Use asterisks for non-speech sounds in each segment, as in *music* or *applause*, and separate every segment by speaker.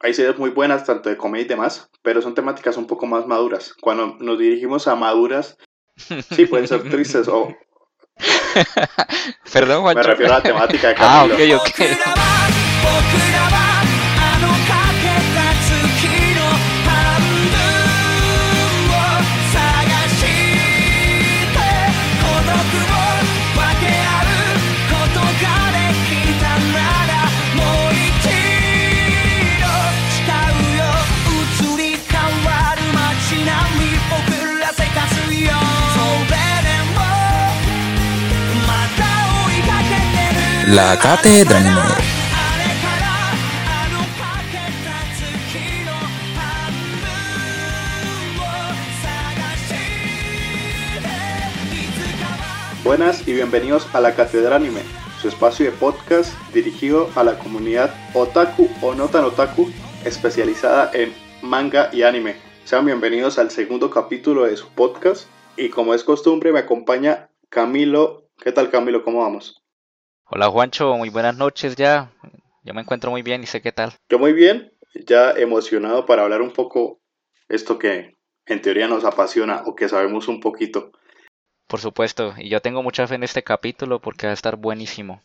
Speaker 1: hay series muy buenas, tanto de comedia y demás, pero son temáticas un poco más maduras. Cuando nos dirigimos a maduras, sí, pueden ser *laughs* tristes o...
Speaker 2: Perdón, Juancho.
Speaker 1: Me refiero a la temática de *laughs*
Speaker 2: Ah,
Speaker 1: Camilo.
Speaker 2: ok, ok.
Speaker 3: la cátedra anime.
Speaker 1: Buenas y bienvenidos a la cátedra anime, su espacio de podcast dirigido a la comunidad otaku o no tan otaku especializada en manga y anime. Sean bienvenidos al segundo capítulo de su podcast y como es costumbre me acompaña Camilo. ¿Qué tal Camilo? ¿Cómo vamos?
Speaker 2: Hola Juancho, muy buenas noches ya. Yo me encuentro muy bien y sé qué tal.
Speaker 1: Yo muy bien, ya emocionado para hablar un poco esto que en teoría nos apasiona o que sabemos un poquito.
Speaker 2: Por supuesto, y yo tengo mucha fe en este capítulo porque va a estar buenísimo.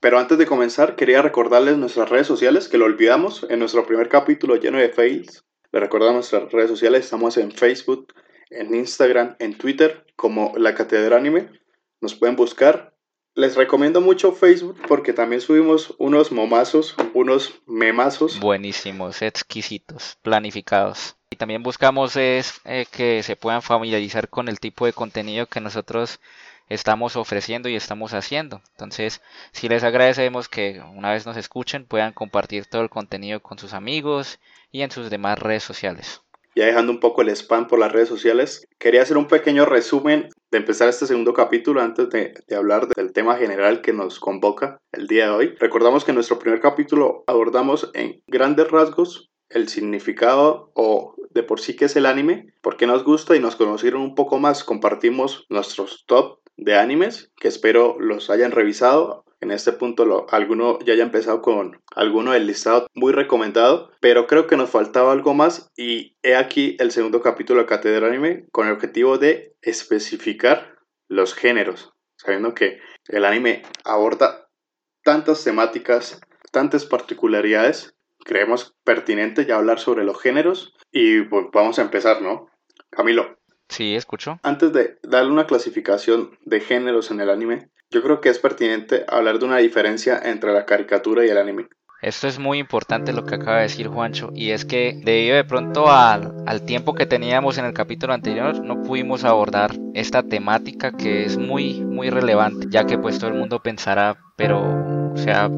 Speaker 1: Pero antes de comenzar, quería recordarles nuestras redes sociales, que lo olvidamos en nuestro primer capítulo lleno de fails. Les recordamos nuestras redes sociales, estamos en Facebook, en Instagram, en Twitter, como La Catedral Anime. Nos pueden buscar. Les recomiendo mucho Facebook porque también subimos unos momazos, unos memazos.
Speaker 2: Buenísimos, exquisitos, planificados. Y también buscamos es eh, que se puedan familiarizar con el tipo de contenido que nosotros estamos ofreciendo y estamos haciendo. Entonces, si les agradecemos que una vez nos escuchen, puedan compartir todo el contenido con sus amigos y en sus demás redes sociales.
Speaker 1: Ya dejando un poco el spam por las redes sociales, quería hacer un pequeño resumen de empezar este segundo capítulo antes de, de, hablar del tema general que nos convoca el día de hoy. Recordamos que en nuestro primer capítulo abordamos en grandes rasgos el significado o de por sí que es el anime, por qué nos gusta y nos conocieron un poco más. Compartimos nuestros top de animes que espero los hayan revisado. En este punto alguno ya haya empezado con alguno del listado muy recomendado, pero creo que nos faltaba algo más y he aquí el segundo capítulo de Catedral Anime con el objetivo de especificar los géneros, sabiendo que el anime aborda tantas temáticas, tantas particularidades, creemos pertinente ya hablar sobre los géneros y pues vamos a empezar, ¿no? Camilo,
Speaker 2: Sí, escucho.
Speaker 1: antes de darle una clasificación de géneros en el anime, yo creo que es pertinente hablar de una diferencia entre la caricatura y el anime.
Speaker 2: Esto es muy importante lo que acaba de decir Juancho y es que debido de pronto al, al, tiempo que teníamos en el capítulo anterior no pudimos abordar esta temática que es muy muy relevante ya que pues todo el mundo pensará pero o sea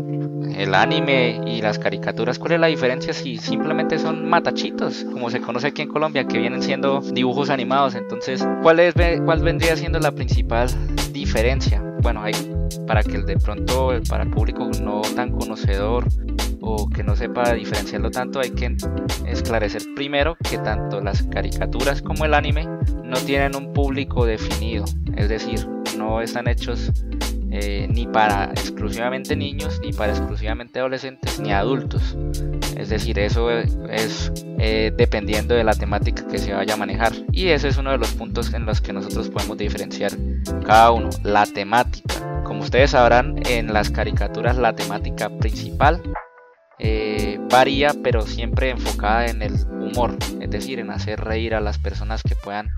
Speaker 2: el anime y las caricaturas cuál es la diferencia si simplemente son matachitos como se conoce aquí en Colombia que vienen siendo dibujos animados entonces cuál es cuál vendría siendo la principal diferencia bueno hay para que de pronto para el público no tan conocedor o que no sepa diferenciarlo tanto, hay que esclarecer primero que tanto las caricaturas como el anime no tienen un público definido, es decir, no están hechos eh, ni para exclusivamente niños, ni para exclusivamente adolescentes, ni adultos. Es decir, eso es eh, dependiendo de la temática que se vaya a manejar. Y ese es uno de los puntos en los que nosotros podemos diferenciar cada uno, la temática. Como ustedes sabrán, en las caricaturas la temática principal eh, varía pero siempre enfocada en el humor, es decir, en hacer reír a las personas que puedan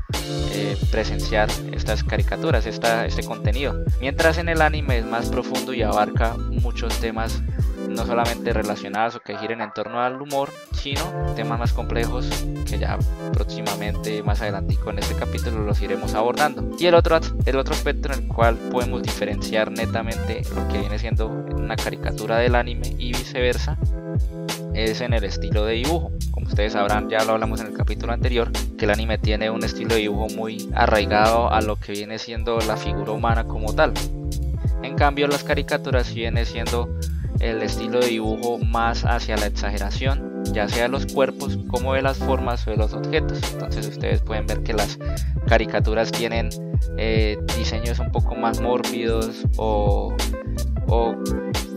Speaker 2: eh, presenciar estas caricaturas, esta, este contenido. Mientras en el anime es más profundo y abarca muchos temas no solamente relacionados o que giren en torno al humor, sino temas más complejos que ya próximamente más adelante en este capítulo los iremos abordando. Y el otro, el otro aspecto en el cual podemos diferenciar netamente lo que viene siendo una caricatura del anime y viceversa es en el estilo de dibujo. Como ustedes sabrán, ya lo hablamos en el capítulo anterior, que el anime tiene un estilo de dibujo muy arraigado a lo que viene siendo la figura humana como tal. En cambio, las caricaturas viene siendo el estilo de dibujo más hacia la exageración, ya sea de los cuerpos como de las formas o de los objetos. Entonces ustedes pueden ver que las caricaturas tienen eh, diseños un poco más mórbidos o,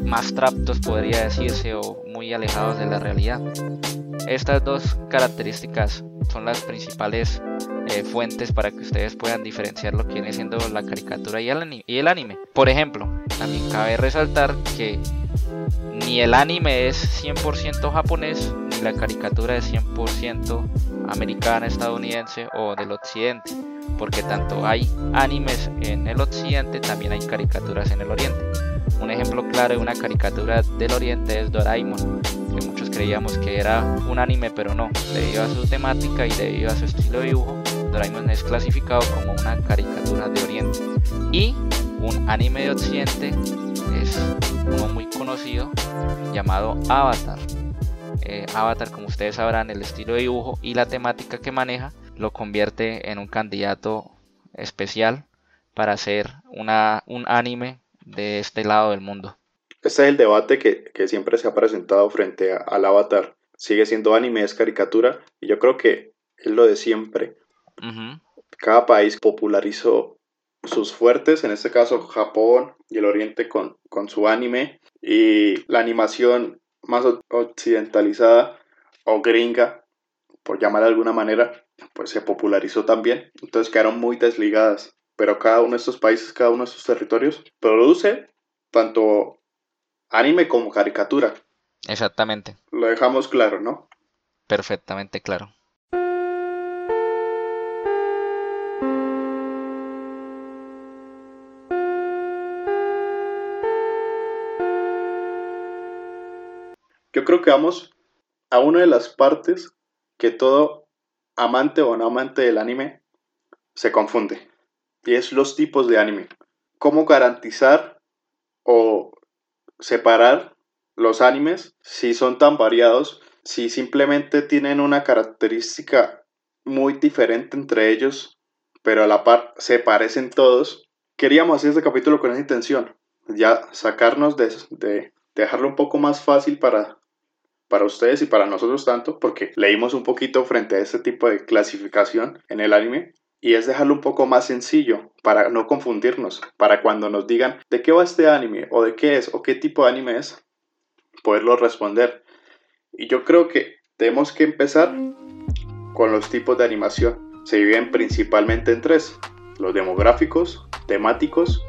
Speaker 2: más traptos podría decirse o muy alejados de la realidad. Estas dos características son las principales eh, fuentes para que ustedes puedan diferenciar lo que viene siendo la caricatura y el, y el anime. Por ejemplo, también cabe resaltar que ni el anime es 100% japonés, ni la caricatura es 100% americana, estadounidense o del occidente, porque tanto hay animes en el occidente, también hay caricaturas en el oriente. Un ejemplo claro de una caricatura del oriente es Doraemon, que muchos creíamos que era un anime, pero no, debido a su temática y debido a su estilo de dibujo, Doraemon es clasificado como una caricatura de oriente. Y un anime de occidente es uno muy conocido llamado Avatar. Eh, Avatar, como ustedes sabrán, el estilo de dibujo y la temática que maneja lo convierte en un candidato especial para hacer una, un anime de este lado del mundo.
Speaker 1: Este es el debate que, que siempre se ha presentado frente a- al Avatar. Sigue siendo anime, es caricatura, y yo creo que es lo de siempre.
Speaker 2: Ujú,
Speaker 1: Cada país popularizó sus fuertes, en este caso Japón y el Oriente con, con su anime, y la animación más occidentalizada o gringa, por llamar de alguna manera, pues se popularizó también. Entonces quedaron muy desligadas. Pero cada uno de estos países, cada uno de estos territorios, produce tanto anime como caricatura.
Speaker 2: Exactamente,
Speaker 1: Lo dejamos claro, ¿no?
Speaker 2: perfectamente claro.
Speaker 1: Que vamos a una de las partes que todo amante o no amante del anime se confunde. Y es los tipos de anime. ¿Cómo garantizar o separar los animes si son tan variados, si simplemente tienen una característica muy diferente entre ellos, pero a la par se parecen todos? Queríamos hacer este capítulo con esa intención, ya sacarnos de, de dejarlo un poco más fácil para para ustedes y para nosotros tanto, porque leímos un poquito frente a este tipo de clasificación en el anime, y es dejarlo un poco más sencillo para no confundirnos, para cuando nos digan de qué va este anime, o de qué es, o qué tipo de anime es, poderlo responder. Y yo creo que tenemos que empezar con los tipos de animación. Se dividen principalmente en tres, los demográficos, temáticos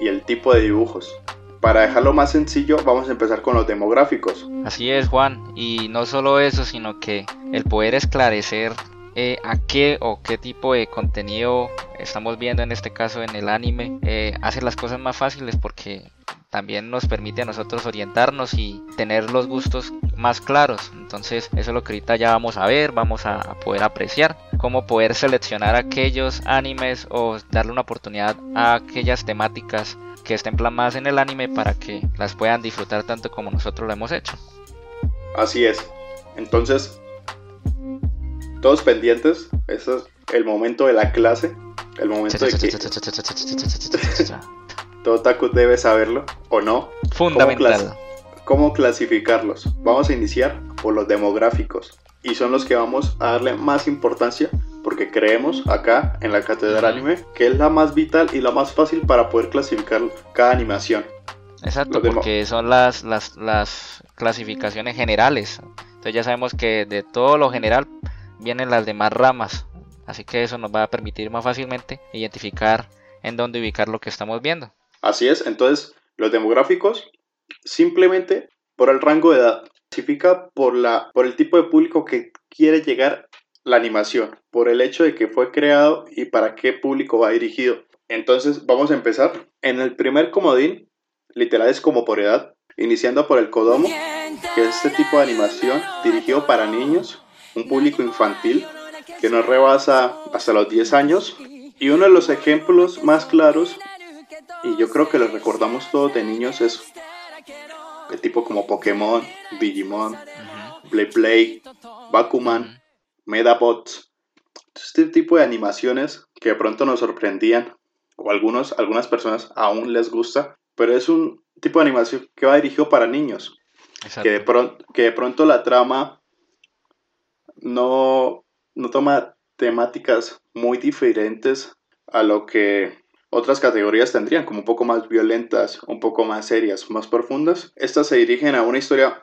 Speaker 1: y el tipo de dibujos. Para dejarlo más sencillo, vamos a empezar con los demográficos.
Speaker 2: Así es, Juan. Y no solo eso, sino que el poder esclarecer eh, a qué o qué tipo de contenido estamos viendo en este caso en el anime eh, hace las cosas más fáciles porque también nos permite a nosotros orientarnos y tener los gustos más claros. Entonces eso es lo que ya vamos a ver, vamos a poder apreciar, cómo poder seleccionar aquellos animes o darle una oportunidad a aquellas temáticas que estén plasmadas en el anime para que las puedan disfrutar tanto como nosotros lo hemos hecho.
Speaker 1: Así es. Entonces, todos pendientes. Ese es el momento de la clase. El momento de que *laughs* todo taku debe saberlo o no.
Speaker 2: Fundamental.
Speaker 1: ¿Cómo clasificarlos? Vamos a iniciar por los demográficos. Y son los que vamos a darle más importancia porque creemos acá en la cátedra
Speaker 2: Ujú.
Speaker 1: anime que es la más vital y la más fácil para poder clasificar cada animación.
Speaker 2: Exacto, porque son las, las, las clasificaciones generales. Entonces ya sabemos que de todo lo general vienen las demás ramas. Así que eso nos va a permitir más fácilmente identificar en dónde ubicar lo que estamos viendo.
Speaker 1: Así es, entonces los demográficos simplemente por el rango de edad, clasifica por, la, por el tipo de público que quiere llegar la animación, por el hecho de que fue creado y para qué público va dirigido. Entonces vamos a empezar. En el primer comodín, literal es como por edad, iniciando por el Kodomo, que es este tipo de animación dirigido para niños, un público infantil que no rebasa hasta los 10 años. Y uno de los ejemplos más claros y yo creo que lo recordamos todos de niños es de tipo como Pokémon, Digimon, Play Play, Bakuman. Medabots. Este tipo de animaciones que de pronto nos sorprendían o algunos, algunas personas aún les gusta, pero es un tipo de animación que va dirigido para niños, que de, pronto, que de pronto la trama no, no toma temáticas muy diferentes a lo que otras categorías tendrían, como un poco más violentas, un poco más serias, más profundas. Estas se dirigen a una historia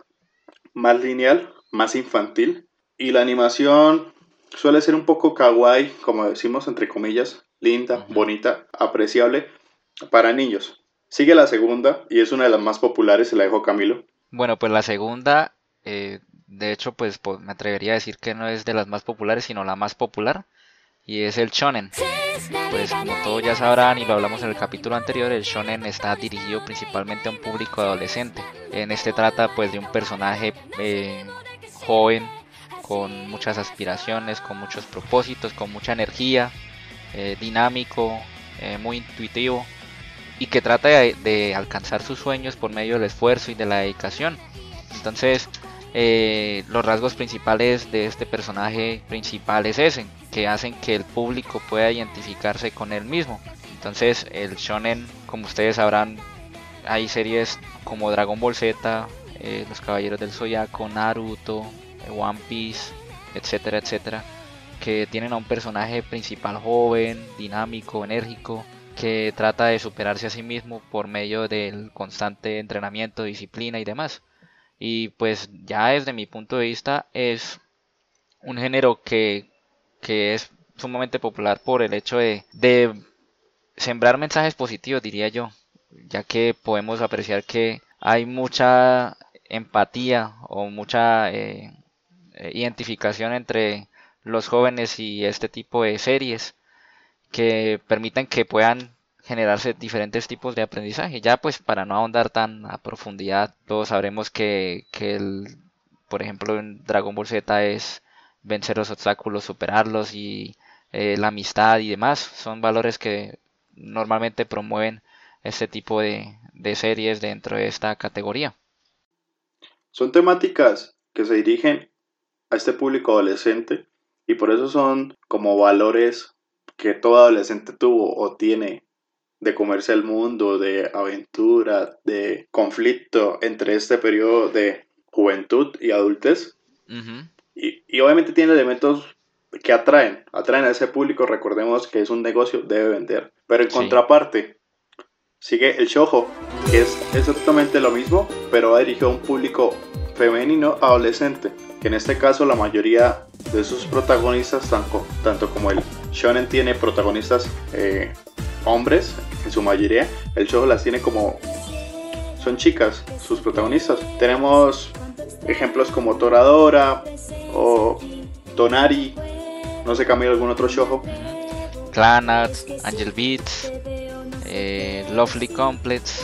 Speaker 1: más lineal, más infantil. Y la animación suele ser un poco kawaii, como decimos entre comillas, linda, bonita, apreciable para niños. Sigue la segunda y es una de las más populares, se la dejo Camilo.
Speaker 2: Bueno, pues la segunda, eh, de hecho, pues me atrevería a decir que no es de las más populares, sino la más popular, y es el shonen. Pues como todos ya sabrán y lo hablamos en el capítulo anterior, el shonen está dirigido principalmente a un público adolescente. En este trata pues de un personaje eh, joven, con muchas aspiraciones, con muchos propósitos, con mucha energía, eh, dinámico, eh, muy intuitivo y que trata de, alcanzar sus sueños por medio del esfuerzo y de la dedicación. Entonces, eh, los rasgos principales de este personaje principal es ese, que hacen que el público pueda identificarse con él mismo. Entonces, el shonen, como ustedes sabrán, hay series como Dragon Ball Z, Los Caballeros del Zodiaco, Naruto, One Piece, etcétera, etcétera, que tienen a un personaje principal joven, dinámico, enérgico, que trata de superarse a sí mismo por medio del constante entrenamiento, disciplina y demás. Y pues ya desde mi punto de vista es un género que, que es sumamente popular por el hecho de, de sembrar mensajes positivos, diría yo, ya que podemos apreciar que hay mucha empatía o mucha eh, eh, identificación entre los jóvenes y este tipo de series que permiten que puedan generarse diferentes tipos de aprendizaje. Ya pues para no ahondar tan a profundidad, todos sabremos que, que el, por ejemplo en Dragon Ball Z es vencer los obstáculos, superarlos y eh, la amistad y demás. Son valores que normalmente promueven este tipo de, de series dentro de esta categoría.
Speaker 1: Son temáticas que se dirigen a este público adolescente y por eso son como valores que todo adolescente tuvo o tiene de comerse el mundo, de aventura, de conflicto entre este periodo de juventud y adultez. Y, y obviamente tiene elementos que atraen, atraen a ese público. Recordemos que es un negocio, debe vender. Pero en
Speaker 2: Sí.
Speaker 1: contraparte, sigue el shoujo, que es exactamente lo mismo, pero va dirigido a un público femenino adolescente. Que en este caso la mayoría de sus protagonistas, tanto, tanto como el shonen tiene protagonistas eh, hombres, en su mayoría, el shoujo las tiene como son chicas, sus protagonistas. Tenemos ejemplos como Toradora o Tonari, no sé, Camilo, algún otro shoujo.
Speaker 2: Clanat, Angel Beats, eh, Lovely Complex.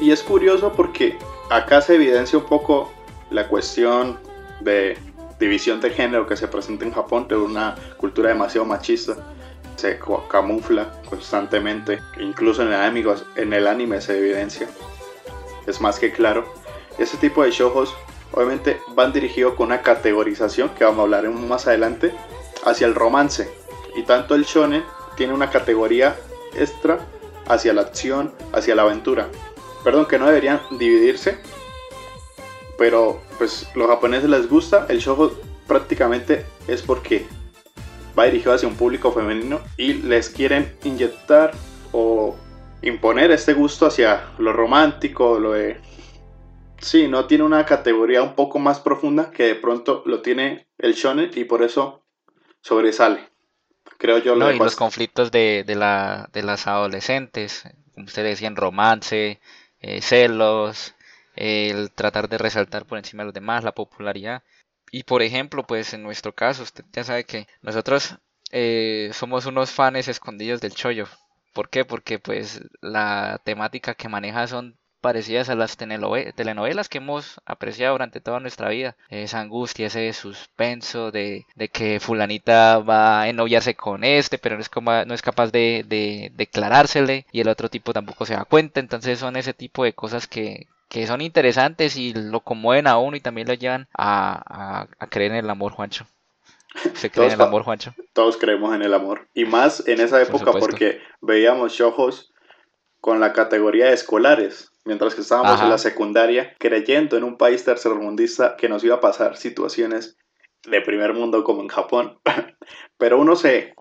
Speaker 1: Y es curioso porque acá se evidencia un poco la cuestión de división de género que se presenta en Japón de una cultura demasiado machista. Se camufla constantemente, incluso en el anime, en el anime se evidencia. Es más que claro. Ese tipo de shoujos obviamente van dirigidos con una categorización que vamos a hablar más adelante hacia el romance. Y tanto el shonen tiene una categoría extra hacia la acción, hacia la aventura. Perdón, que no deberían dividirse. Pero pues los japoneses les gusta. El shoujo prácticamente es porque va dirigido hacia un público femenino y les quieren inyectar o imponer este gusto hacia lo romántico, lo de... Sí, no tiene una categoría un poco más profunda que de pronto lo tiene el shonen y por eso sobresale. Creo yo lo
Speaker 2: No, y los conflictos de, de, la, de las adolescentes, como ustedes decían, romance, eh, celos, el tratar de resaltar por encima de los demás, la popularidad. Y por ejemplo, pues en nuestro caso, usted ya sabe que nosotros eh, somos unos fans escondidos del chollo. ¿Por qué? Porque pues la temática que maneja son parecidas a las telenovelas que hemos apreciado durante toda nuestra vida. Esa angustia, ese suspenso de, de que fulanita va a ennoviarse con este, pero no es, como, no es capaz de, de declarársele y el otro tipo tampoco se da cuenta. Entonces son ese tipo de cosas que, que son interesantes y lo conmueven a uno y también lo llevan a, a, a creer en el amor, Juancho. ¿Se cree en el amor, Juancho?
Speaker 1: todos creemos en el amor. Y más en esa época porque veíamos shoujos con la categoría de escolares, mientras que estábamos
Speaker 2: Ajá.
Speaker 1: en la secundaria creyendo en un país tercermundista que nos iba a pasar situaciones de primer mundo como en Japón. *laughs* Pero uno se,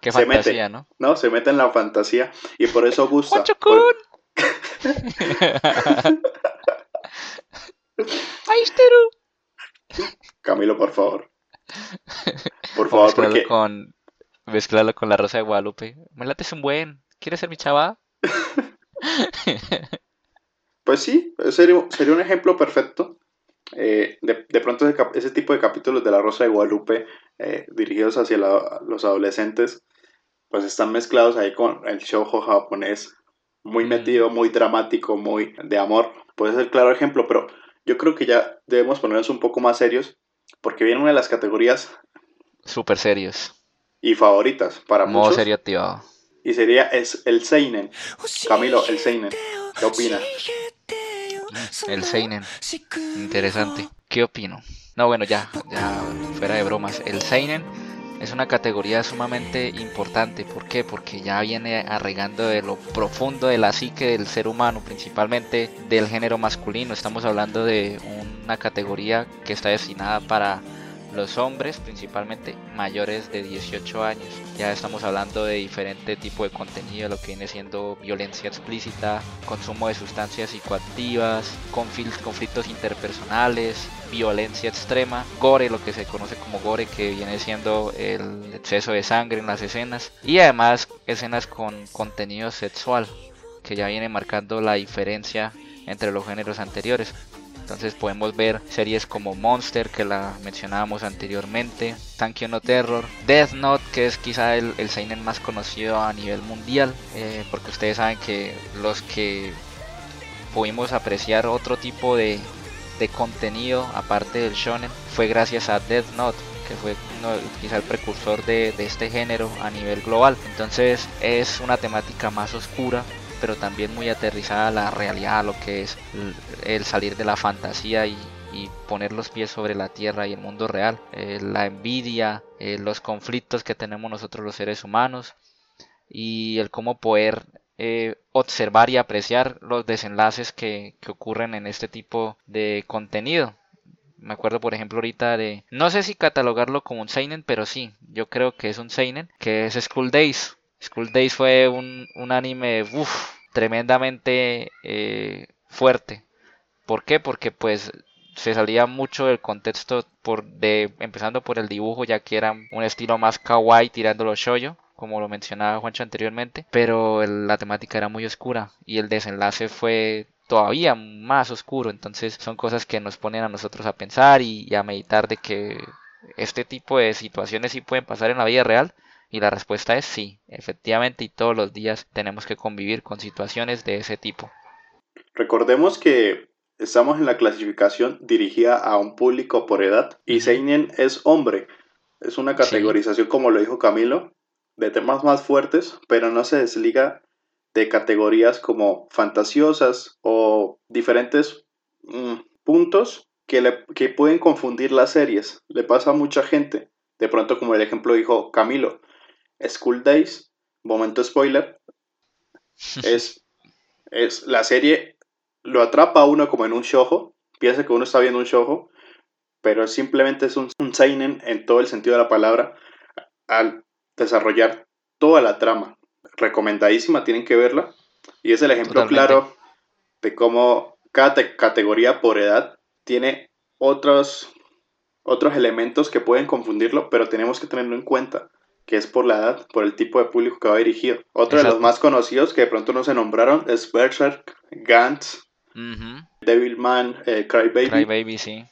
Speaker 2: Qué
Speaker 1: Se mete.
Speaker 2: fantasía, ¿no?
Speaker 1: ¿no? se mete en la fantasía y por eso *laughs* gusta. Por- *laughs* Camilo, por favor. Por favor,
Speaker 2: mezclarlo
Speaker 1: porque
Speaker 2: con, mezclarlo con la Rosa de Guadalupe. Me late es un buen. ¿Quieres ser mi chava? *laughs*
Speaker 1: Pues sí, sería, sería un ejemplo perfecto. Eh, de, de pronto ese, tipo de capítulos de La Rosa de Guadalupe eh, dirigidos hacia la- los adolescentes, pues están mezclados ahí con el shoujo japonés, muy
Speaker 2: Mm.
Speaker 1: metido, muy dramático, muy de amor. Puede ser claro ejemplo, pero yo creo que ya debemos ponernos un poco más serios, porque viene una de las categorías
Speaker 2: Súper serios.
Speaker 1: y favoritas para
Speaker 2: Modo
Speaker 1: muchos,
Speaker 2: serio activado.
Speaker 1: y sería es el seinen. Camilo, el seinen. ¿Qué opina?
Speaker 2: El Seinen. Interesante. ¿Qué opino? No, bueno, ya, ya fuera de bromas. El Seinen es una categoría sumamente importante. ¿Por qué? Porque ya viene arraigando de lo profundo de la psique del ser humano, principalmente del género masculino. Estamos hablando de una categoría que está destinada para los hombres, principalmente mayores de 18 años. Ya estamos hablando de diferente tipo de contenido, lo que viene siendo violencia explícita, consumo de sustancias psicoactivas, confl- conflictos interpersonales, violencia extrema, gore, lo que se conoce como gore, que viene siendo el exceso de sangre en las escenas, y además escenas con contenido sexual, que ya viene marcando la diferencia entre los géneros anteriores. Entonces podemos ver series como Monster, que la mencionábamos anteriormente, Thank No Terror, Death Note, que es quizá el, el seinen más conocido a nivel mundial, eh, porque ustedes saben que los que pudimos apreciar otro tipo de, de contenido aparte del shonen fue gracias a Death Note que fue quizá el precursor de, de este género a nivel global. Entonces es una temática más oscura pero también muy aterrizada la realidad, lo que es el, salir de la fantasía y, y, poner los pies sobre la tierra y el mundo real. Eh, la envidia, eh, los conflictos que tenemos nosotros los seres humanos y el cómo poder eh, observar y apreciar los desenlaces que, que ocurren en este tipo de contenido. Me acuerdo, por ejemplo, ahorita de. No sé si catalogarlo como un Seinen, pero sí, yo creo que es un Seinen, que es School Days. School Days fue un, un anime tremendamente eh, fuerte. ¿Por qué? Porque pues se salía mucho del contexto por de empezando por el dibujo ya que era un estilo más kawaii tirándolo shoyo como lo mencionaba Juancho anteriormente pero la temática era muy oscura y el desenlace fue todavía más oscuro entonces son cosas que nos ponen a nosotros a pensar y, y a meditar de que este tipo de situaciones sí pueden pasar en la vida real y la respuesta es sí, efectivamente y todos los días tenemos que convivir con situaciones de ese tipo.
Speaker 1: Recordemos que estamos en la clasificación dirigida a un público por edad y Seinen es hombre. Es una categorización, sí. como lo dijo Camilo, de temas más fuertes, pero no se desliga de categorías como fantasiosas o diferentes mmm, puntos que, le, que pueden confundir las series. Le pasa a mucha gente. De pronto, como el ejemplo dijo Camilo, School Days, momento spoiler, *laughs* es, es la serie lo atrapa a uno como en un shojo, piensa que uno está viendo un shojo, pero simplemente es un, un seinen en todo el sentido de la palabra al desarrollar toda la trama. Recomendadísima, tienen que verla. Y es el ejemplo Totalmente. claro de cómo cada categoría por edad tiene otros, otros elementos que pueden confundirlo, pero tenemos que tenerlo en cuenta que es por la edad, por el tipo de público que va dirigido. Otro Exacto. de los más conocidos que de pronto no se nombraron es Berserk, Gantz, uh -huh. Devilman, eh, Crybaby.
Speaker 2: Crybaby, sí.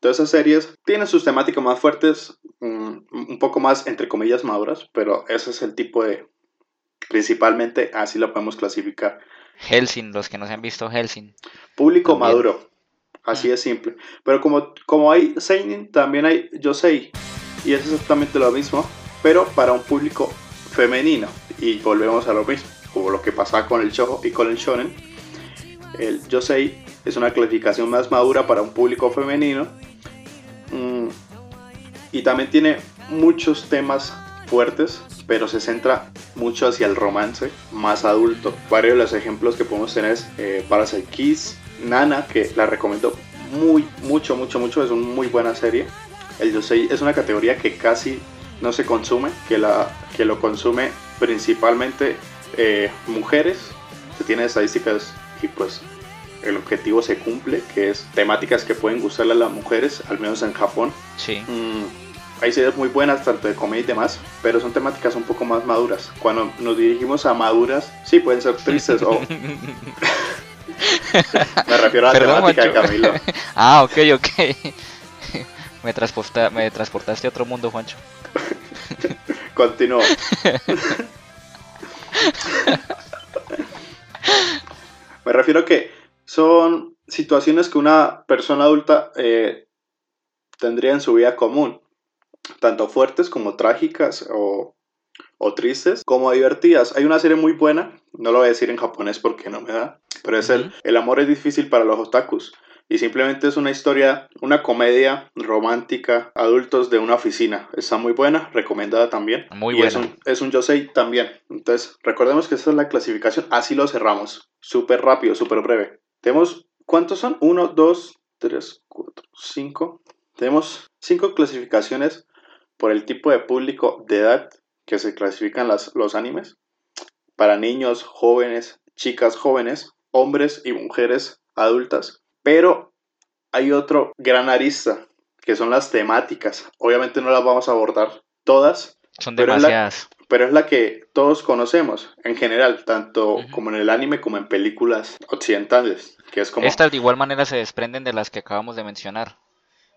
Speaker 1: Todas esas series tienen sus temáticas más fuertes, um, un poco más, entre comillas, maduras, pero ese es el tipo de... Principalmente así lo podemos clasificar.
Speaker 2: Helsing, los que no se han visto Helsing.
Speaker 1: Público también. maduro, así de simple. Pero como, como hay Seinen, también hay Yosei. Y es exactamente lo mismo, pero para un público femenino. Y volvemos a lo mismo, como lo que pasaba con el shojo y con el shonen. El Yosei es una clasificación más madura para un público femenino. Mm, y también tiene muchos temas fuertes, pero se centra mucho hacia el romance más adulto. Varios de los ejemplos que podemos tener es eh, Parasite Kiss, Nana, que la recomiendo muy, mucho, mucho, mucho. Es una muy buena serie. El Yosei es una categoría que casi no se consume, que, la, que lo consume principalmente eh, mujeres. Se tiene estadísticas y pues el objetivo se cumple, que es temáticas que pueden gustarle a las mujeres, al menos en Japón.
Speaker 2: Sí.
Speaker 1: Mm, hay series muy buenas, tanto de comedia y demás, pero son temáticas un poco más maduras. Cuando nos dirigimos a maduras, sí, pueden ser tristes *laughs* o... *laughs* Me refiero a la
Speaker 2: Perdón,
Speaker 1: temática de. Camilo. *laughs*
Speaker 2: Ah, ok, ok. Me, transporta, me transportaste a otro mundo, Juancho. *laughs*
Speaker 1: Continúo. *laughs* Me refiero a que son situaciones que una persona adulta eh, tendría en su vida común, tanto fuertes como trágicas o, o tristes, como divertidas. Hay una serie muy buena, no lo voy a decir en japonés porque no me da, pero es el, el amor es difícil para los otakus. Y simplemente es una historia, una comedia romántica, adultos de una oficina. Está muy buena, recomendada también.
Speaker 2: Muy
Speaker 1: y es
Speaker 2: buena.
Speaker 1: un, es un Yosei también. Entonces, recordemos que esta es la clasificación. Así lo cerramos. Súper rápido, súper breve. Tenemos, ¿cuántos son? Uno, dos, tres, cuatro, cinco. Tenemos cinco clasificaciones por el tipo de público de edad que se clasifican las, los animes. Para niños, jóvenes, chicas jóvenes, hombres y mujeres adultas. Pero hay otro gran arista, que son las temáticas. Obviamente no las vamos a abordar todas,
Speaker 2: Son
Speaker 1: Pero es la-
Speaker 2: demasiadas.
Speaker 1: pero es la que todos conocemos en general, tanto como en el anime como en películas occidentales, que es como...
Speaker 2: Estas de igual manera se desprenden de las que acabamos de mencionar.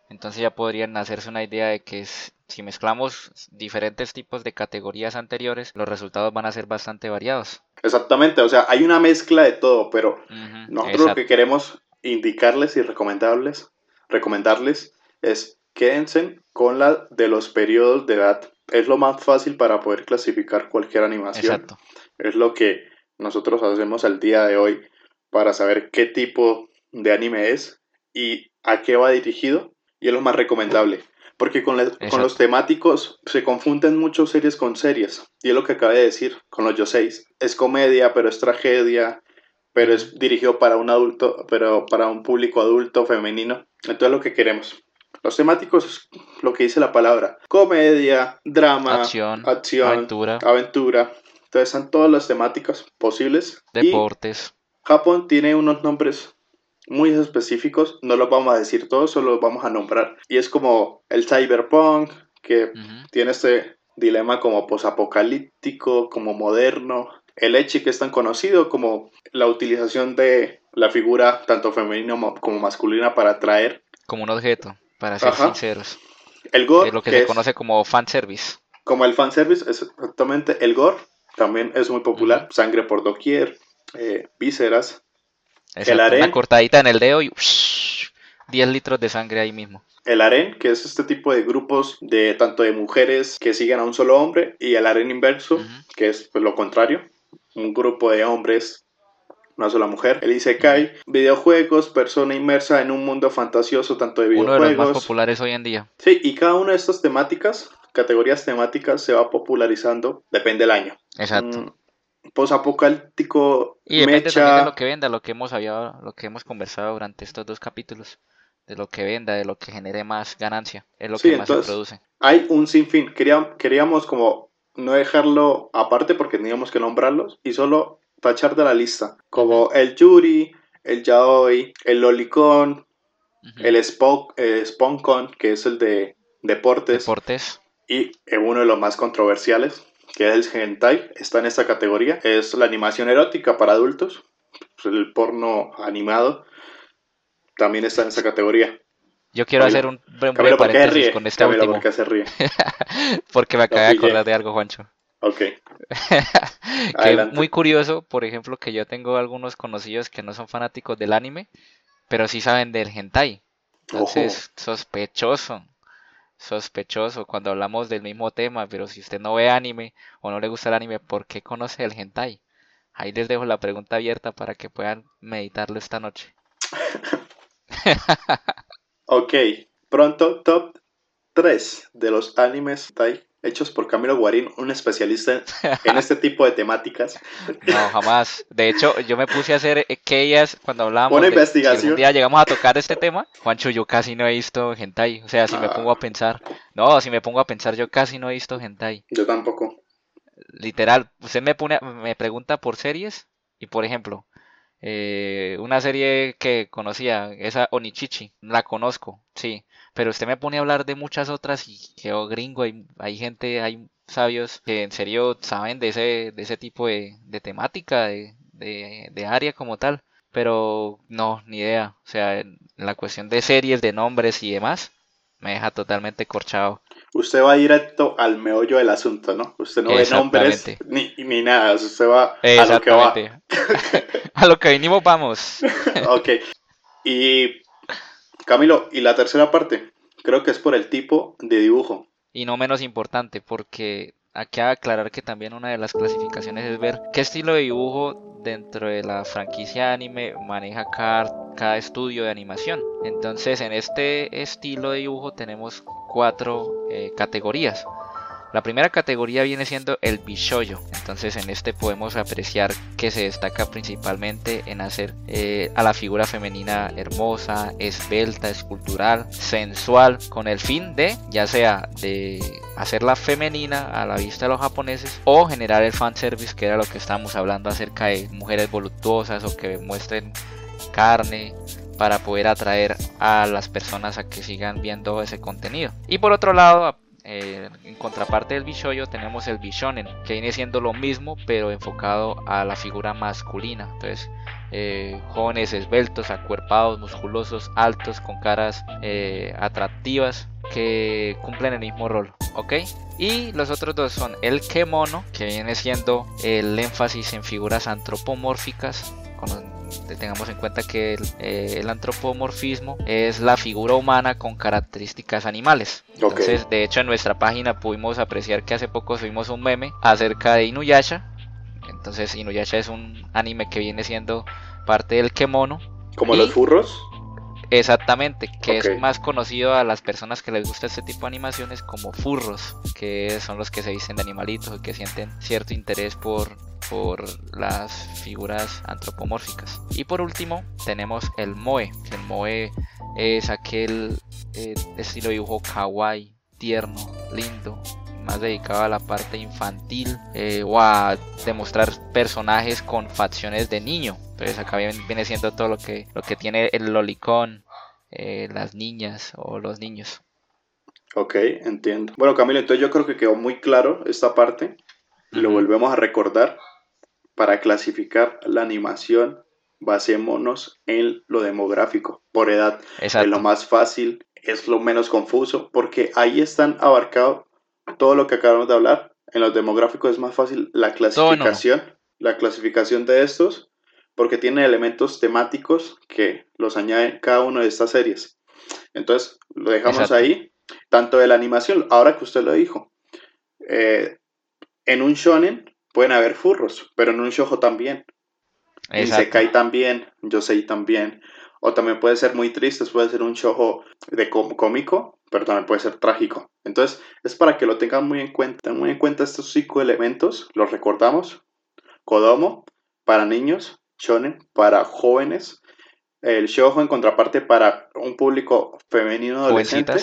Speaker 2: Entonces ya podrían hacerse una idea de que es- si mezclamos diferentes tipos de categorías anteriores, los resultados van a ser bastante variados.
Speaker 1: Exactamente, o sea, hay una mezcla de todo, pero
Speaker 2: Ujú,
Speaker 1: nosotros lo que queremos indicarles y recomendarles, recomendarles es quédense con la de los periodos de edad. Es lo más fácil para poder clasificar cualquier animación.
Speaker 2: Exacto.
Speaker 1: Es lo que nosotros hacemos al día de hoy para saber qué tipo de anime es y a qué va dirigido y es lo más recomendable. Porque con, la- con los temáticos se confunden mucho series con series. Y es lo que acabé de decir con los Yoseis. Es comedia, pero es tragedia, pero es dirigido para un adulto, pero para un público adulto femenino. Entonces lo que queremos. Los temáticos es lo que dice la palabra. Comedia, drama,
Speaker 2: Acción,
Speaker 1: acción,
Speaker 2: aventura,
Speaker 1: aventura. Entonces están todas las temáticas posibles. Y
Speaker 2: deportes.
Speaker 1: Japón tiene unos nombres muy específicos. No los vamos a decir todos, solo los vamos a nombrar. Y es como el cyberpunk, que
Speaker 2: Ujú,
Speaker 1: tiene este dilema como posapocalíptico, como moderno. El Echi, que es tan conocido como la utilización de la figura tanto femenina mo- como masculina para atraer.
Speaker 2: Como un objeto, para ser
Speaker 1: Ajá.
Speaker 2: sinceros.
Speaker 1: El gore,
Speaker 2: Es lo que,
Speaker 1: que
Speaker 2: se
Speaker 1: es
Speaker 2: conoce como fanservice.
Speaker 1: como el fanservice, exactamente el gore. También es muy popular. Sangre por doquier, eh, vísceras.
Speaker 2: Exacto,
Speaker 1: harén.
Speaker 2: Una cortadita en el dedo y ush, 10 litros de sangre ahí mismo.
Speaker 1: El harén, que es este tipo de grupos de tanto de mujeres que siguen a un solo hombre, y el harén inverso, que es pues, lo contrario, un grupo de hombres, una sola mujer. El Isekai, videojuegos, persona inmersa en un mundo fantasioso tanto de
Speaker 2: Uno de los
Speaker 1: videojuegos.
Speaker 2: más populares hoy en día.
Speaker 1: Sí, y cada una de estas temáticas, categorías temáticas, se va popularizando, depende del año.
Speaker 2: Exacto.
Speaker 1: Mm, posapocalíptico,
Speaker 2: Y depende
Speaker 1: mecha,
Speaker 2: también de lo que venda, lo que hemos hablado, lo que hemos conversado durante estos dos capítulos. De lo que venda, de lo que genere más ganancia. Es lo
Speaker 1: Sí,
Speaker 2: que más
Speaker 1: entonces-
Speaker 2: se produce.
Speaker 1: hay un sinfín. Quería- queríamos como no dejarlo aparte porque teníamos que nombrarlos y solo tachar de la lista. Como el Yuri, el Yaoi, el Lolicon, el Spock, eh, Sponcon, que es el de deportes,
Speaker 2: Deportes.
Speaker 1: y eh, uno de los más controversiales, que es el Hentai, está en esta categoría. Es la animación erótica para adultos, pues, el porno animado. También está en esa categoría.
Speaker 2: Yo quiero hacer un breve
Speaker 1: Camilo, ¿por qué se
Speaker 2: paréntesis
Speaker 1: ríe?
Speaker 2: con este
Speaker 1: Camilo,
Speaker 2: último.
Speaker 1: ¿por qué se ríe? *laughs*
Speaker 2: Porque me acabé de acordar de algo, Juancho.
Speaker 1: Ok. *laughs*
Speaker 2: que muy curioso, por ejemplo, que yo tengo algunos conocidos que no son fanáticos del anime, pero sí saben del hentai. Entonces, sospechoso, sospechoso cuando hablamos del mismo tema, pero si usted no ve anime o no le gusta el anime, ¿por qué conoce el hentai? Ahí les dejo la pregunta abierta para que puedan meditarlo esta noche. *laughs*
Speaker 1: Ok, pronto top 3 de los animes hentai hechos por Camilo Guarín, un especialista en este tipo de temáticas. *laughs*
Speaker 2: No, jamás. De hecho, yo me puse a hacer aquellas cuando hablábamos
Speaker 1: Una
Speaker 2: si
Speaker 1: investigación.
Speaker 2: algún día llegamos a tocar este tema. Juancho, yo casi no he visto hentai. O sea, si me
Speaker 1: Ah.
Speaker 2: pongo a pensar. No, si me pongo a pensar, yo casi no he visto hentai.
Speaker 1: Yo tampoco.
Speaker 2: Literal, usted me pone, me pregunta por series y por ejemplo, Eh, una serie que conocía, esa Onichichi, la conozco, sí. Pero usted me pone a hablar de muchas otras y que oh, gringo, hay, hay gente, hay sabios que en serio saben de ese, de ese tipo de, de temática, de, de, área como tal. Pero no, ni idea. O sea, la cuestión de series, de nombres y demás, me deja totalmente corchado.
Speaker 1: Usted va directo al meollo del asunto, ¿no? Usted no ve nombres ni, ni nada, usted va a lo que va. *laughs* *laughs*
Speaker 2: A lo que vinimos vamos. *laughs*
Speaker 1: Ok. Y Camilo, y la tercera parte, creo que es por el tipo de dibujo.
Speaker 2: Y no menos importante, porque aquí hay que aclarar que también una de las clasificaciones es ver qué estilo de dibujo dentro de la franquicia anime maneja cada, cada estudio de animación. Entonces, en este estilo de dibujo tenemos cuatro eh, categorías. La primera categoría viene siendo el bishoyo. Entonces en este podemos apreciar que se destaca principalmente en hacer eh, a la figura femenina hermosa, esbelta, escultural, sensual, con el fin de ya sea de hacerla femenina a la vista de los japoneses o generar el fanservice que era lo que estábamos hablando acerca de mujeres voluptuosas o que muestren carne para poder atraer a las personas a que sigan viendo ese contenido. Y por otro lado, eh, en contraparte del bishoyo tenemos el bishonen, que viene siendo lo mismo, pero enfocado a la figura masculina. Entonces, eh, jóvenes esbeltos, acuerpados, musculosos, altos, con caras eh, atractivas, que cumplen el mismo rol, ¿ok? Y los otros dos son el kemono, que viene siendo el énfasis en figuras antropomórficas, tengamos en cuenta que el, eh, el, antropomorfismo es la figura humana con características animales. Entonces, de hecho, en nuestra página pudimos apreciar que hace poco subimos un meme acerca de Inuyasha. Entonces, Inuyasha es un anime que viene siendo parte del kemono.
Speaker 1: ¿Como y, los furros?
Speaker 2: Exactamente, que okay. es más conocido a las personas que les gusta este tipo de animaciones como furros, que son los que se dicen de animalitos y que sienten cierto interés por por las figuras antropomórficas. Y por último tenemos el moe, que el moe es aquel eh, estilo de dibujo kawaii, tierno, lindo, más dedicado a la parte infantil eh, o a demostrar personajes con facciones de niño. Entonces acá viene, siendo todo lo que, lo que tiene el lolicón, eh, las niñas o los niños.
Speaker 1: Ok, entiendo. Bueno, Camilo, entonces yo creo que quedó muy claro esta parte. Uh -huh. Lo volvemos a recordar para clasificar la animación, basémonos en lo demográfico, por edad.
Speaker 2: Exacto.
Speaker 1: Es lo más fácil, es lo menos confuso, porque ahí están abarcado todo lo que acabamos de hablar. En los demográficos es más fácil la clasificación, no. la clasificación de estos, porque tiene elementos temáticos que los añaden cada una de estas series. Entonces, lo dejamos Exacto. ahí, tanto de la animación, ahora que usted lo dijo. Eh, en un shonen pueden haber furros, pero en un shojo también. En Sekai también, Yosei también. O también puede ser muy triste, puede ser un shojo de cómico, pero también puede ser trágico. Entonces, es para que lo tengan muy en cuenta. Muy en cuenta estos cinco elementos, los recordamos. Kodomo, para niños, shonen, para jóvenes. El shojo, en contraparte, para un público femenino adolescente.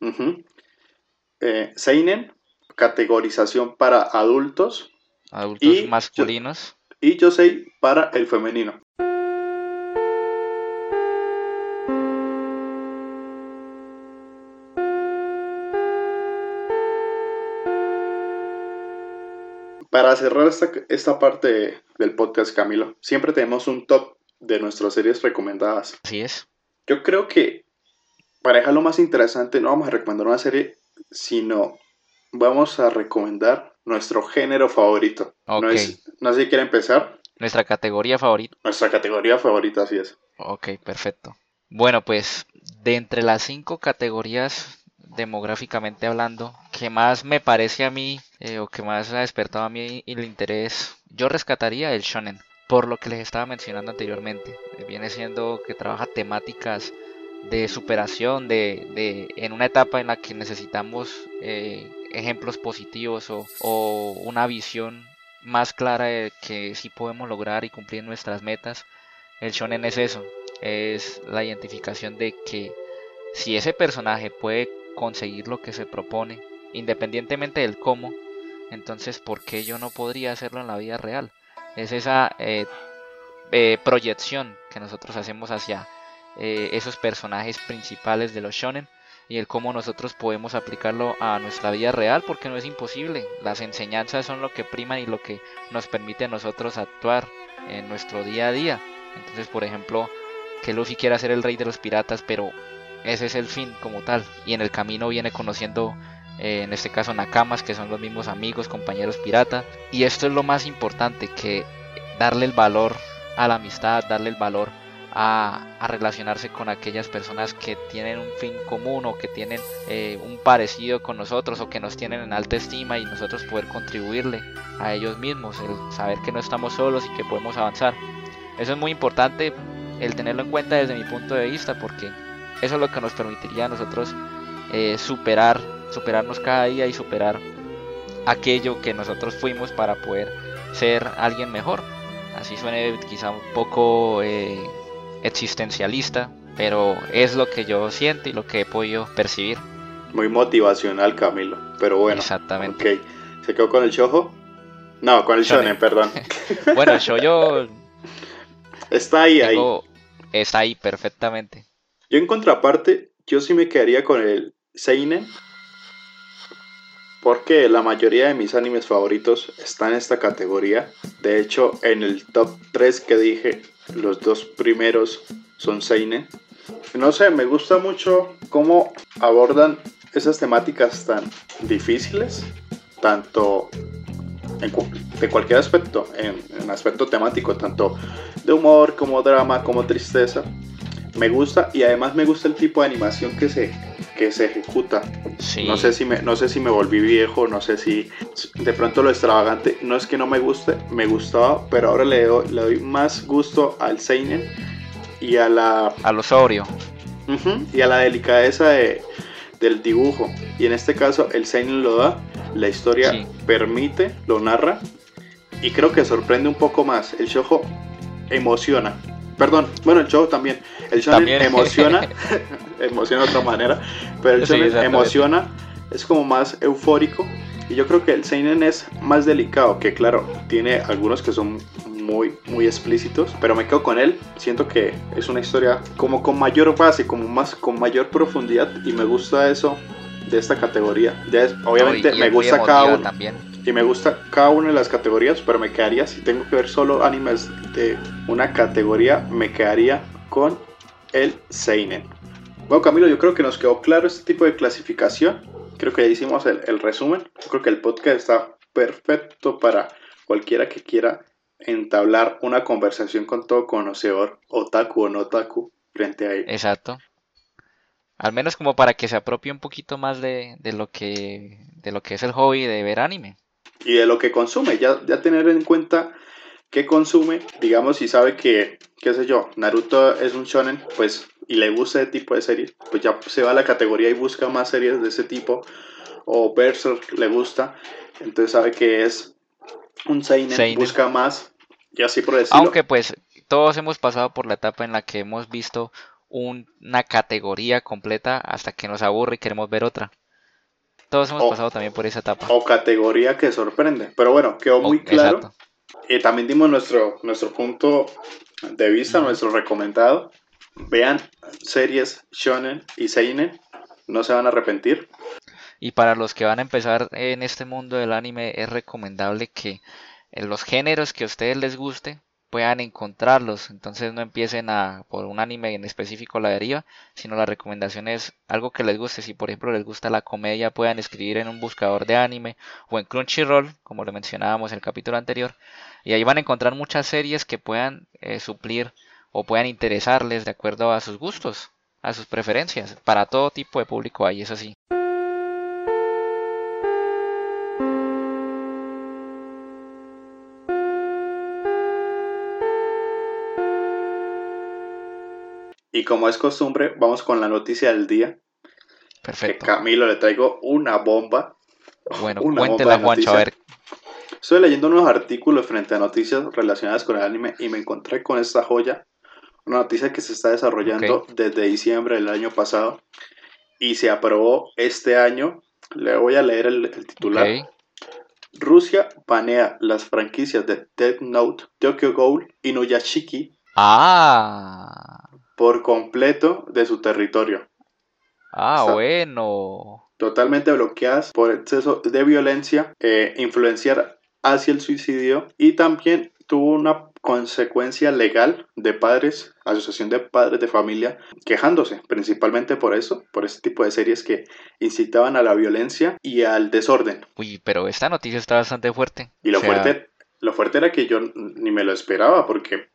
Speaker 1: Uh -huh. eh, seinen, categorización para adultos
Speaker 2: adultos y masculinos.
Speaker 1: Yo, y Yosei para el femenino. Para cerrar esta, esta parte del podcast, Camilo, siempre tenemos un top de nuestras series recomendadas.
Speaker 2: Así es.
Speaker 1: Yo creo que para dejarlo más interesante, no vamos a recomendar una serie, sino vamos a recomendar nuestro género favorito.
Speaker 2: Okay.
Speaker 1: No, es, no sé si quiere empezar.
Speaker 2: Nuestra categoría favorita.
Speaker 1: Nuestra categoría favorita, así es.
Speaker 2: Ok, perfecto. Bueno, pues de entre las cinco categorías demográficamente hablando, que más me parece a mí eh, o que más ha despertado a mí el interés, yo rescataría el shonen, por lo que les estaba mencionando anteriormente. Viene siendo que trabaja temáticas de superación, de, de en una etapa en la que necesitamos eh, ejemplos positivos o, o, una visión más clara de que sí podemos lograr y cumplir nuestras metas. El shonen es eso, es la identificación de que si ese personaje puede conseguir lo que se propone, independientemente del cómo, entonces ¿por qué yo no podría hacerlo en la vida real? Es esa eh, eh, proyección que nosotros hacemos hacia eh, esos personajes principales de los shonen y el cómo nosotros podemos aplicarlo a nuestra vida real porque no es imposible. Las enseñanzas son lo que priman y lo que nos permite a nosotros actuar en nuestro día a día. Entonces, por ejemplo, que Luffy quiera ser el rey de los piratas, pero ese es el fin como tal. Y en el camino viene conociendo, eh, en este caso, Nakamas, que son los mismos amigos, compañeros pirata. Y esto es lo más importante, que darle el valor a la amistad, darle el valor a, relacionarse con aquellas personas que tienen un fin común o que tienen eh, un parecido con nosotros o que nos tienen en alta estima y nosotros poder contribuirle a ellos mismos, el saber que no estamos solos y que podemos avanzar. Eso es muy importante el tenerlo en cuenta desde mi punto de vista porque eso es lo que nos permitiría a nosotros eh, superar, superarnos cada día y superar aquello que nosotros fuimos para poder ser alguien mejor. Así suene quizá un poco eh, existencialista, pero es lo que yo siento y lo que he podido percibir.
Speaker 1: Muy motivacional, Camilo. Pero bueno.
Speaker 2: Exactamente.
Speaker 1: ¿Se quedó con el shojo? No, con el shonen, perdón. *laughs*
Speaker 2: bueno, el shoyo *laughs*
Speaker 1: está ahí, ahí.
Speaker 2: Está ahí perfectamente.
Speaker 1: Yo en contraparte, yo sí me quedaría con el seinen. Porque la mayoría de mis animes favoritos están en esta categoría. De hecho, en el top 3 que dije, los dos primeros son Seinen. No sé, me gusta mucho cómo abordan esas temáticas tan difíciles, tanto de cualquier aspecto, en, en, aspecto temático, tanto de humor como drama, como tristeza. Me gusta y además me gusta el tipo de animación que se, que se ejecuta.
Speaker 2: Sí.
Speaker 1: No, sé si me, no sé si me volví viejo, no sé si de pronto lo extravagante, no es que no me guste, me gustaba, pero ahora le doy, le doy más gusto al Seinen y a la...
Speaker 2: A lo sobrio.
Speaker 1: Uh -huh, y a la delicadeza de, del dibujo. Y en este caso el Seinen lo da, la historia sí. permite, lo narra y creo que sorprende un poco más. El Shoujo emociona. Perdón, bueno, el show también. El shonen
Speaker 2: También.
Speaker 1: emociona, *laughs* *laughs* emociona de otra manera, pero el
Speaker 2: Sí,
Speaker 1: shonen
Speaker 2: exactamente.
Speaker 1: emociona, es como más eufórico. Y yo creo que el seinen es más delicado, que claro, tiene algunos que son muy, muy explícitos, pero me quedo con él. Siento que es una historia como con mayor base, como más con mayor profundidad y me gusta eso de esta categoría. Obviamente
Speaker 2: No, y- y
Speaker 1: me gusta cada uno
Speaker 2: también.
Speaker 1: y me gusta cada una de las categorías, pero me quedaría, si tengo que ver solo animes de una categoría, me quedaría con el Seinen. Bueno, Camilo, yo creo que nos quedó claro este tipo de clasificación. Creo que ya hicimos el, el resumen. Yo creo que el podcast está perfecto para cualquiera que quiera entablar una conversación con todo conocedor, otaku o no otaku, frente a él.
Speaker 2: Exacto. Al menos como para que se apropie un poquito más de, de lo que de lo que es el hobby de ver anime.
Speaker 1: y de lo que consume, ya, ya tener en cuenta qué consume, digamos, si sabe que, qué sé yo, Naruto es un shonen, pues, y le gusta ese tipo de series, pues ya se va a la categoría y busca más series de ese tipo, o Berserk le gusta, entonces sabe que es un seinen,
Speaker 2: Seinen.
Speaker 1: busca más, y así por decirlo.
Speaker 2: Aunque pues todos hemos pasado por la etapa en la que hemos visto una categoría completa hasta que nos aburre y queremos ver otra. Todos hemos
Speaker 1: O-
Speaker 2: pasado también por esa etapa.
Speaker 1: o categoría que sorprende, pero bueno, quedó muy
Speaker 2: O-
Speaker 1: claro. Y también dimos nuestro, nuestro punto de vista, nuestro recomendado. Vean series shonen y seinen, no se van a arrepentir.
Speaker 2: Y para los que van a empezar en este mundo del anime es recomendable que en los géneros que a ustedes les guste puedan encontrarlos. Entonces no empiecen a por un anime en específico la deriva, sino la recomendación es algo que les guste. Si por ejemplo les gusta la comedia, puedan escribir en un buscador de anime o en Crunchyroll, como lo mencionábamos en el capítulo anterior. Y ahí van a encontrar muchas series que puedan eh, suplir o puedan interesarles de acuerdo a sus gustos, a sus preferencias. Para todo tipo de público hay, eso sí.
Speaker 1: Como es costumbre, vamos con la noticia del día. Que
Speaker 2: Perfecto.
Speaker 1: Camilo le traigo una bomba.
Speaker 2: Bueno,
Speaker 1: Una
Speaker 2: cuéntela,
Speaker 1: bomba
Speaker 2: Juancho, a ver.
Speaker 1: Estoy leyendo unos artículos frente a noticias relacionadas con el anime y me encontré con esta joya. Una noticia que se está desarrollando desde diciembre del año pasado y se aprobó este año. Le voy a leer el, el titular.
Speaker 2: Ok,
Speaker 1: Rusia banea las franquicias de Death Note, Tokyo Ghoul y Nuyashiki
Speaker 2: Ah,
Speaker 1: por completo de su territorio.
Speaker 2: ah, bueno.
Speaker 1: Totalmente bloqueadas por exceso de violencia, eh, influenciar hacia el suicidio y también tuvo una consecuencia legal de padres, asociación de padres de familia, quejándose principalmente por eso, por este tipo de series que incitaban a la violencia y al desorden.
Speaker 2: Uy, pero esta noticia está bastante fuerte.
Speaker 1: Y lo
Speaker 2: O sea,
Speaker 1: fuerte, lo fuerte era que yo ni me lo esperaba porque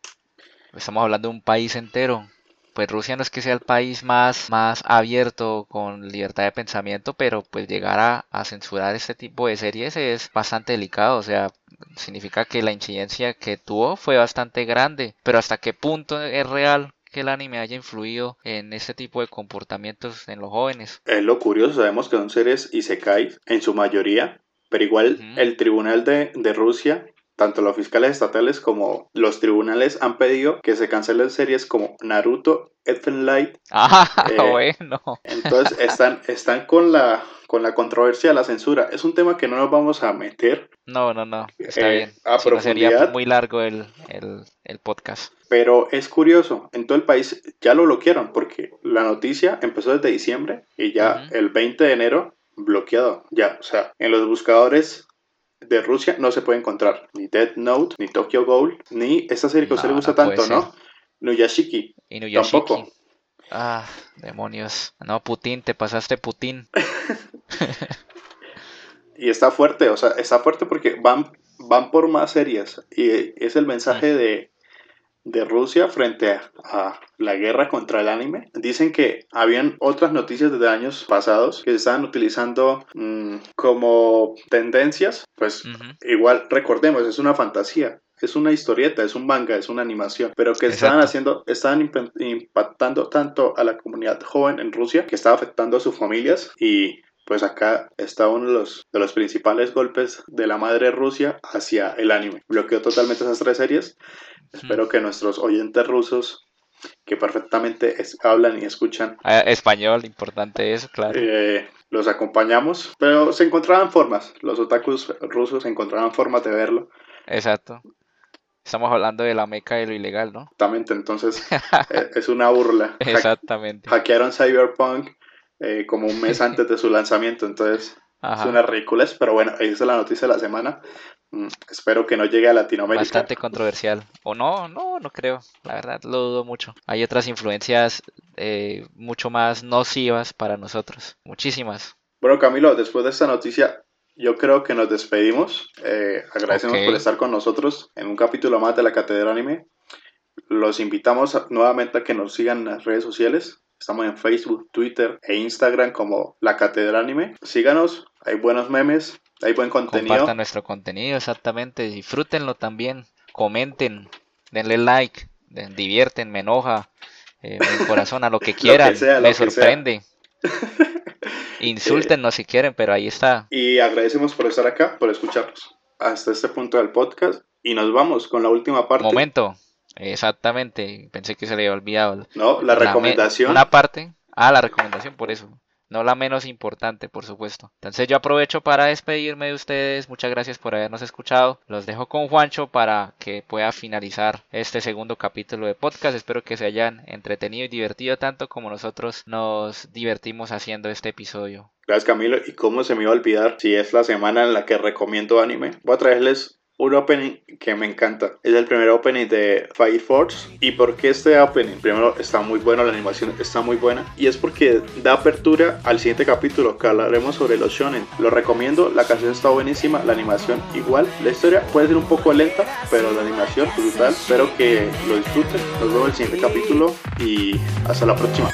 Speaker 2: Estamos hablando de un país entero. Pues Rusia no es que sea el país más, más abierto con libertad de pensamiento, pero pues llegar a, a censurar este tipo de series es bastante delicado. O sea, significa que la incidencia que tuvo fue bastante grande. Pero hasta qué punto es real que el anime haya influido en este tipo de comportamientos en los jóvenes.
Speaker 1: es lo curioso, sabemos que son series isekai en su mayoría, pero igual el tribunal de, de Rusia, tanto los fiscales estatales como los tribunales han pedido que se cancelen series como Naruto, Elfen Light, *laughs*
Speaker 2: Ah,
Speaker 1: Eh,
Speaker 2: bueno.
Speaker 1: entonces están, están con la con la controversia de la censura. Es un tema que no nos vamos a meter,
Speaker 2: No, no, no. Está
Speaker 1: Eh,
Speaker 2: bien.
Speaker 1: a
Speaker 2: Si no sería
Speaker 1: profundidad.
Speaker 2: muy largo el, el, el podcast.
Speaker 1: pero es curioso, en todo el país ya lo bloquearon porque la noticia empezó desde diciembre y ya el 20 de enero bloqueado. Ya, o sea, en los buscadores de Rusia no se puede encontrar ni Death Note, ni Tokyo Ghoul, ni esta serie que a usted le gusta tanto. ¿no? Nuyashiki.
Speaker 2: Inuyashiki.
Speaker 1: Tampoco.
Speaker 2: Ah, demonios. No, Putin, te pasaste Putin. *laughs*
Speaker 1: Y está fuerte, o sea, está fuerte porque van, van por más series. Y es el mensaje de, de Rusia frente a, a la guerra contra el anime. Dicen que habían otras noticias desde años pasados que se estaban utilizando mm, como tendencias. Pues igual recordemos, es una fantasía. Es una historieta, es un manga, es una animación, pero que estaban
Speaker 2: Exacto.
Speaker 1: haciendo, estaban imp- impactando tanto a la comunidad joven en Rusia que estaba afectando a sus familias y pues acá está uno de los, de los principales golpes de la madre Rusia hacia el anime. Bloqueó totalmente esas tres series. Espero que nuestros oyentes rusos, que perfectamente es- hablan y escuchan,
Speaker 2: Ah, español, importante eso, claro.
Speaker 1: eh, los acompañamos. Pero se encontraban formas, los otakus rusos encontraban formas de verlo.
Speaker 2: Exacto. Estamos hablando de la meca de lo ilegal, ¿no?
Speaker 1: Exactamente, entonces *laughs* eh, es una burla.
Speaker 2: Exactamente.
Speaker 1: hackearon Cyberpunk eh, como un mes *laughs* antes de su lanzamiento, entonces es una ridiculez, pero bueno, esa es la noticia de la semana. Mm, espero que no llegue a Latinoamérica.
Speaker 2: Bastante controversial. O no, no, no creo. La verdad, lo dudo mucho. Hay otras influencias eh, mucho más nocivas para nosotros. Muchísimas.
Speaker 1: Bueno, Camilo, después de esta noticia, yo creo que nos despedimos. Eh, agradecemos por estar con nosotros en un capítulo más de la Catedral Anime. Los invitamos nuevamente a que nos sigan en las redes sociales. Estamos en Facebook, Twitter e Instagram como La Catedral Anime. Síganos, hay buenos memes, hay buen contenido.
Speaker 2: Compartan nuestro contenido, exactamente. Disfrútenlo también. Comenten. Denle like. Divierten, me enoja. Eh, me corazón a lo que *laughs* quieran.
Speaker 1: sea, lo
Speaker 2: me sorprende. *laughs* Insultennos si quieren, pero ahí está.
Speaker 1: Y agradecemos por estar acá, por escucharnos hasta este punto del podcast. Y nos vamos con la última parte.
Speaker 2: Momento. Exactamente. Pensé que se le había olvidado.
Speaker 1: No, la
Speaker 2: me-
Speaker 1: recomendación.
Speaker 2: una parte. Ah, la recomendación, por eso. No la menos importante, por supuesto. Entonces yo aprovecho para despedirme de ustedes. Muchas gracias por habernos escuchado. Los dejo con Juancho para que pueda finalizar este segundo capítulo de podcast. Espero que se hayan entretenido y divertido tanto como nosotros nos divertimos haciendo este episodio.
Speaker 1: Gracias Camilo. Y cómo se me iba a olvidar si es la semana en la que recomiendo anime. Voy a traerles un opening que me encanta. Es el primer opening de Fire Force. ¿Y por qué este opening? Primero está muy bueno, la animación está muy buena. Y es porque da apertura al siguiente capítulo que hablaremos sobre los shonen. Lo recomiendo, la canción está buenísima, la animación igual. La historia puede ser un poco lenta, pero la animación brutal. Espero que lo disfruten. Nos vemos en el siguiente capítulo y hasta la próxima.